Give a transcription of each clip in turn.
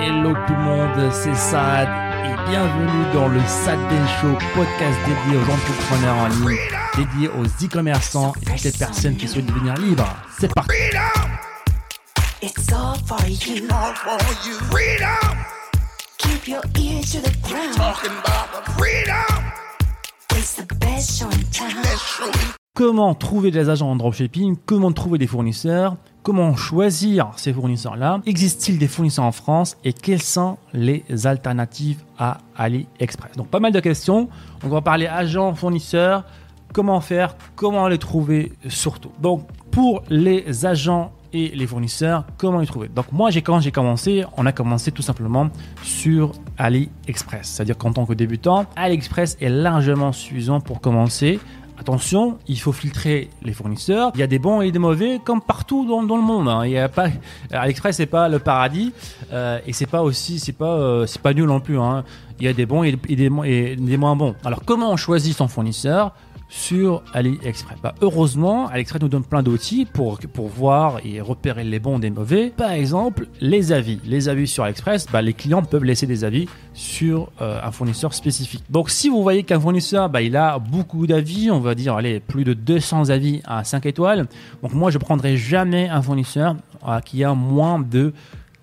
Hello tout le monde, c'est Sad et bienvenue dans le Sad Show, podcast dédié aux entrepreneurs en ligne, dédié aux e-commerçants et toutes les personnes qui souhaitent devenir libres. C'est parti. It's all for you. all for you. Freedom, Keep your ears to the ground. talking about the freedom. It's the best show in town. Let's show you Comment trouver des agents en dropshipping? Comment trouver des fournisseurs? Comment choisir ces fournisseurs-là? Existe-t-il des fournisseurs en France Et quelles sont les alternatives à AliExpress? Donc pas mal de questions. On va parler agents, fournisseurs, comment faire, comment les trouver surtout? Donc pour les agents et les fournisseurs, comment les trouver? Donc moi, quand j'ai commencé, on a commencé tout simplement sur AliExpress. C'est-à-dire qu'en tant que débutant, AliExpress est largement suffisant pour commencer. Attention, il faut filtrer les fournisseurs. Il y a des bons et des mauvais, comme partout dans, le monde. hein. Il y pas, AliExpress c'est pas le paradis euh, et c'est pas aussi, c'est pas, euh, nul non plus. hein. Il y a des bons et des moins bons. Alors comment on choisit son fournisseur? Sur AliExpress bah, Heureusement, AliExpress nous donne plein d'outils pour, pour voir et repérer les bons des mauvais. Par exemple, les avis. Les avis sur AliExpress, bah, les clients peuvent laisser des avis sur euh, un fournisseur spécifique. Donc si vous voyez qu'un fournisseur, bah, il a beaucoup d'avis, on va dire allez, plus de 200 avis à 5 étoiles, donc moi je prendrai jamais un fournisseur euh, qui a moins de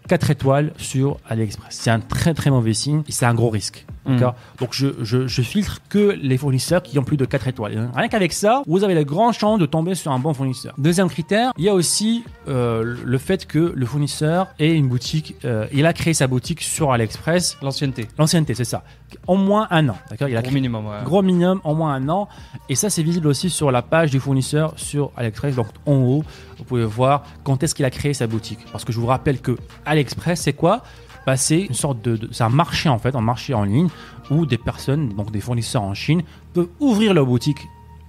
4 étoiles sur AliExpress. C'est un très très mauvais signe et c'est un gros risque. D'accord Donc je, je, je filtre que les fournisseurs qui ont plus de 4 étoiles. Et Rien qu'avec ça, vous avez de grandes chances de tomber sur un bon fournisseur. Deuxième critère, il y a aussi euh, le fait que le fournisseur ait une boutique, euh, il a créé sa boutique sur AliExpress. L'ancienneté. L'ancienneté, c'est ça. En moins un an. D'accord Il a Gros créé- minimum, ouais. Gros minimum, en moins un an. Et ça, c'est visible aussi sur la page du fournisseur sur AliExpress. Donc, en haut, vous pouvez voir quand est-ce qu'il a créé sa boutique. Parce que je vous rappelle que AliExpress, c'est quoi? Bah, C'est une sorte de, de- c'est un marché en fait, un marché en ligne où des personnes, donc des fournisseurs en Chine, peuvent ouvrir leur boutique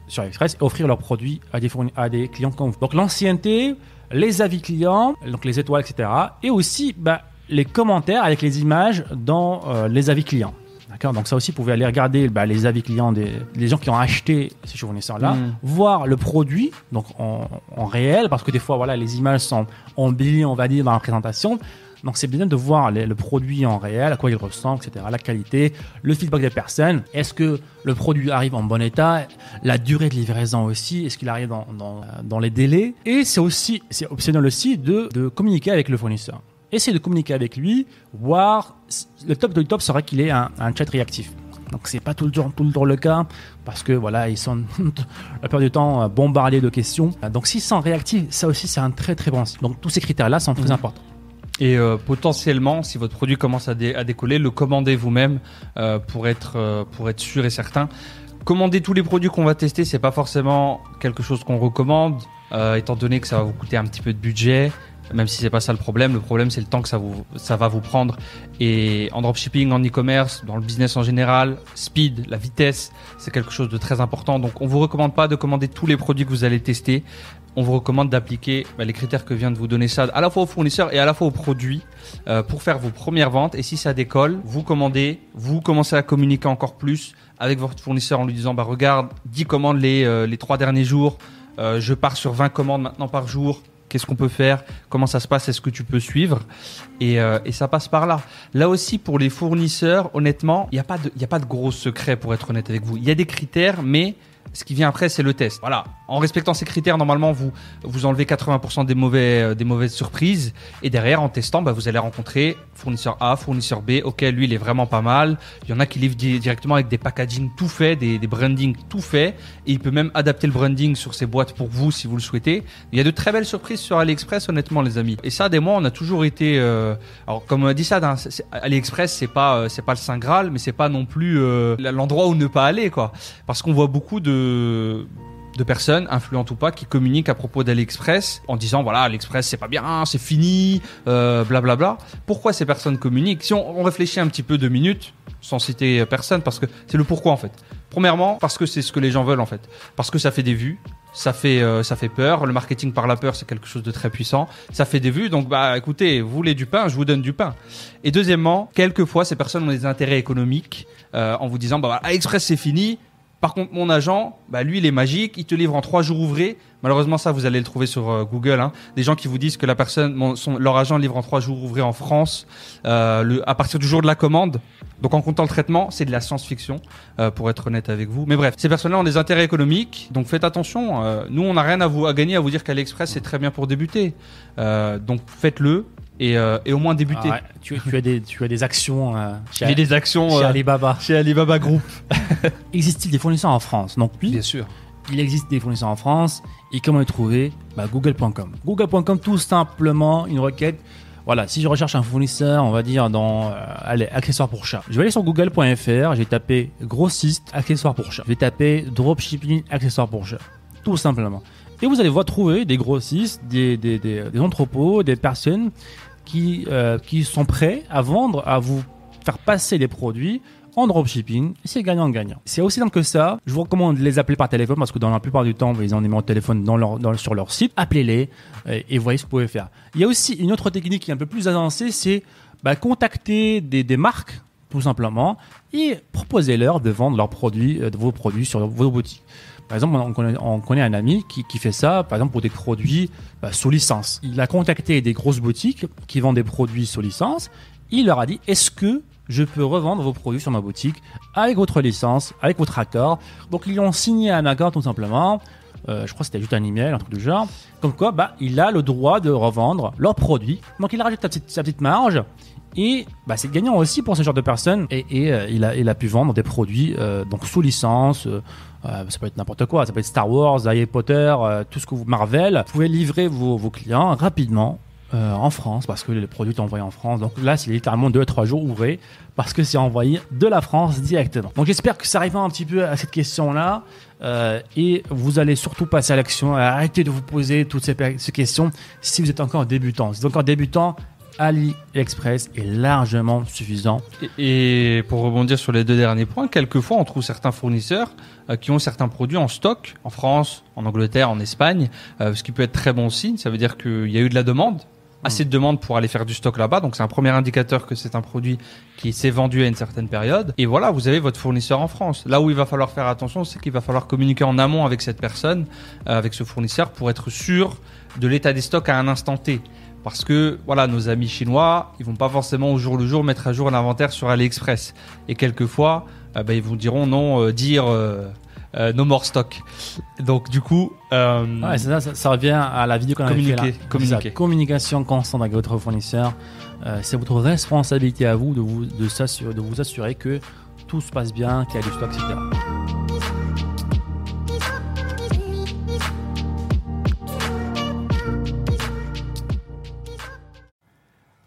sur AliExpress et offrir leurs produits à des, fourni- à des clients comme vous. Donc, l'ancienneté, les avis clients, donc les étoiles, etc. Et aussi, bah, les commentaires avec les images dans euh, les avis clients. D'accord? Donc ça aussi, vous pouvez aller regarder bah, les avis clients des, des gens qui ont acheté ces fournisseurs-là, Mm. voir le produit, donc en, en réel, parce que des fois, voilà, les images sont embellies, on va dire, dans la présentation. Donc c'est bien de voir les- le produit en réel, à quoi il ressemble, etc. La qualité, le feedback des personnes. Est-ce que le produit arrive en bon état? La durée de livraison aussi. Est-ce qu'il arrive dans, dans, dans les délais? Et c'est aussi, c'est optionnel aussi de, de communiquer avec le fournisseur. Essayez de communiquer avec lui, voir. Le top de top serait qu'il ait un, un chat réactif. Donc c'est pas tout le temps tout le temps le cas parce que voilà ils sont la plupart du temps euh, bombardés de questions. Donc s'ils sont réactifs, ça aussi c'est un très très bon signe. Donc tous ces critères là sont très Mhm. importants. Et euh, potentiellement, si votre produit commence à, dé- à décoller, le commandez vous-même euh, pour être euh, pour être sûr et certain. Commander tous les produits qu'on va tester, c'est pas forcément quelque chose qu'on recommande, étant donné que ça va vous coûter un petit peu de budget. Même si c'est pas ça le problème, le problème c'est le temps que ça va vous prendre. Et en dropshipping, en e-commerce, dans le business en général, speed, la vitesse, c'est quelque chose de très important. Donc on vous recommande pas de commander tous les produits que vous allez tester. On vous recommande d'appliquer bah, les critères que vient de vous donner ça à la fois aux fournisseurs et à la fois aux produits euh, pour faire vos premières ventes. Et si ça décolle, vous commandez, vous commencez à communiquer encore plus avec votre fournisseur en lui disant bah regarde, 10 commandes les euh, les trois derniers jours, euh, je pars sur 20 commandes maintenant par jour. Qu'est-ce qu'on peut faire? Comment ça se passe? Est-ce que tu peux suivre? Et, euh, et ça passe par là. Là aussi, pour les fournisseurs, honnêtement, il n'y a, pas de- y a pas de gros secret pour être honnête avec vous. Il y a des critères, mais ce qui vient après, c'est le test. Voilà. En respectant ces critères, normalement, vous, vous enlevez 80% des, mauvais, euh, des mauvaises surprises. Et derrière, en testant, bah, vous allez rencontrer fournisseur A, fournisseur B. Ok, lui, il est vraiment pas mal. Il y en a qui livrent di- directement avec des packaging tout faits, des, des branding tout faits. Et il peut même adapter le branding sur ses boîtes pour vous si vous le souhaitez. Il y a de très belles surprises sur AliExpress, honnêtement, les amis. Et ça, des mois, on a toujours été. euh, alors, comme on a dit ça, hein, AliExpress, c'est pas, euh, c'est pas le saint graal, mais c'est pas non plus l'endroit où ne pas aller, quoi. Parce qu'on voit beaucoup de de personnes, influentes ou pas, qui communiquent à propos d'AliExpress en disant voilà AliExpress c'est pas bien, c'est fini, euh, blablabla. Pourquoi ces personnes communiquent? Si on, réfléchit un petit peu deux minutes, sans citer personne, parce que c'est le pourquoi en fait. Premièrement, parce que c'est ce que les gens veulent en fait, parce que ça fait des vues, ça fait euh, ça fait peur. Le marketing par la peur, c'est quelque chose de très puissant. Ça fait des vues, donc bah écoutez, vous voulez du pain, je vous donne du pain. Et deuxièmement, quelquefois ces personnes ont des intérêts économiques euh, en vous disant bah voilà, AliExpress c'est fini, Par contre, mon agent, bah, lui, il est magique, il te livre en trois jours ouvrés. Malheureusement, ça, vous allez le trouver sur euh, Google. Hein. Des gens qui vous disent que la personne, leur agent livre en trois jours ouvrés en France, euh, à partir du jour de la commande. Donc, en comptant le traitement, c'est de la science-fiction, euh, pour être honnête avec vous. Mais bref, ces personnes-là ont des intérêts économiques, donc faites attention. Nous, on n'a rien à vous gagner à vous dire qu'AliExpress c'est très bien pour débuter. Donc, faites-le et, euh, et au moins débuter. Ah ouais, tu, tu as des, tu as des actions euh, chez, J'ai des actions chez euh, Alibaba. chez Alibaba Group. Existe-t-il des fournisseurs en France? Donc oui, Bien sûr. il existe des fournisseurs en France. Et comment les trouver? Bah, Google.com. Google.com, tout simplement, une requête. Voilà, si je recherche un fournisseur, on va dire dans euh, allez, accessoires pour chat. Je vais aller sur google.fr, je vais taper grossiste accessoires pour chat. Je vais taper dropshipping accessoires pour chat. Tout simplement. Et vous allez voir trouver des grossistes, des, des, des, des entrepôts, des personnes qui, euh, qui sont prêts à vendre, à vous faire passer des produits en dropshipping, c'est gagnant-gagnant. C'est aussi simple que ça. Je vous recommande de les appeler par téléphone parce que dans la plupart du temps, ils ont un numéro de téléphone leur, sur leur site. Appelez-les euh, et voyez ce que vous pouvez faire. Il y a aussi une autre technique qui est un peu plus avancée, c'est bah, contacter des, des marques, tout simplement, et proposer-leur de vendre leurs produits, euh, vos produits sur vos boutiques. Par exemple, on connaît, on connaît un ami qui, fait ça, par exemple, pour des produits bah, sous licence. Il a contacté des grosses boutiques qui vendent des produits sous licence. Il leur a dit, est-ce que je peux revendre vos produits sur ma boutique avec votre licence, avec votre accord? Donc, ils ont signé un accord tout simplement. Euh, je crois que c'était juste un email, un truc du genre. Comme quoi, bah, il a le droit de revendre leurs produits. Donc, il rajoute sa petite marge. Et bah, c'est gagnant aussi pour ce genre de personnes. Et, euh, il, a, pu vendre des produits euh, donc sous licence. euh, ça peut être n'importe quoi. Ça peut être Star Wars, Harry Potter, tout ce que vous Marvel. Vous pouvez livrer vos, clients rapidement. en France parce que les produits sont envoyés en France donc là c'est littéralement 2-3 jours ouvrés parce que c'est envoyé de la France directement donc j'espère que ça répond un petit peu à cette question là et vous allez surtout passer à l'action arrêtez de vous poser toutes ces, ces questions si vous êtes encore débutant si vous êtes encore débutant AliExpress est largement suffisant Et, pour rebondir sur les deux derniers points, quelquefois on trouve certains fournisseurs euh, qui ont certains produits en stock en France, en Angleterre, en Espagne, euh, ce qui peut être très bon signe. Ça veut dire qu'il y a eu de la demande, assez de demande pour aller faire du stock là-bas. Donc c'est un premier indicateur que c'est un produit qui s'est vendu à une certaine période. Et voilà, vous avez votre fournisseur en France. Là où il va falloir faire attention, c'est qu'il va falloir communiquer en amont avec cette personne, euh, avec ce fournisseur, pour être sûr de l'état des stocks à un instant T. Parce que voilà, nos amis chinois, ils vont pas forcément au jour le jour mettre à jour l'inventaire sur AliExpress. Et quelquefois, euh, bah, ils vous diront non, euh, dire euh, euh, no more stock. Donc du coup, euh, Ouais, ça, ça, ça revient à la vidéo qu'on avait fait là. Communiquer, communication constante avec votre fournisseur. C'est votre responsabilité à vous de vous, de, de vous assurer que tout se passe bien, qu'il y a du stock, etc.